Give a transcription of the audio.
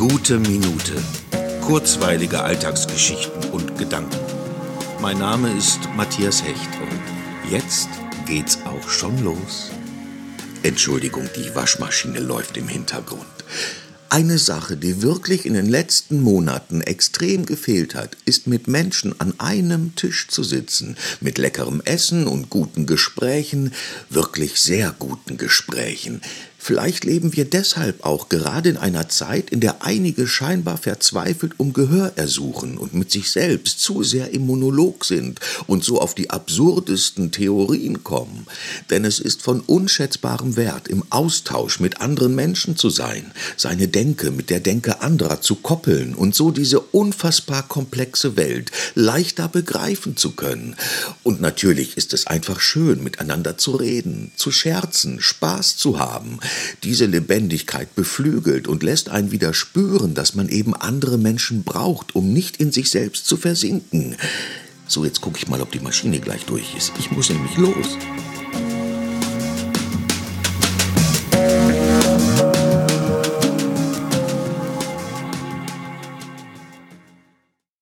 Gute Minute. Kurzweilige Alltagsgeschichten und Gedanken. Mein Name ist Matthias Hecht und jetzt geht's auch schon los. Entschuldigung, die Waschmaschine läuft im Hintergrund. Eine Sache, die wirklich in den letzten Monaten extrem gefehlt hat, ist mit Menschen an einem Tisch zu sitzen, mit leckerem Essen und guten Gesprächen, wirklich sehr guten Gesprächen. Vielleicht leben wir deshalb auch gerade in einer Zeit, in der einige scheinbar verzweifelt um Gehör ersuchen und mit sich selbst zu sehr im Monolog sind und so auf die absurdesten Theorien kommen. Denn es ist von unschätzbarem Wert, im Austausch mit anderen Menschen zu sein, seine Denke mit der Denke anderer zu koppeln und so diese unfassbar komplexe Welt leichter begreifen zu können. Und natürlich ist es einfach schön, miteinander zu reden, zu scherzen, Spaß zu haben, diese Lebendigkeit beflügelt und lässt einen wieder spüren, dass man eben andere Menschen braucht, um nicht in sich selbst zu versinken. So, jetzt gucke ich mal, ob die Maschine gleich durch ist. Ich muss nämlich los.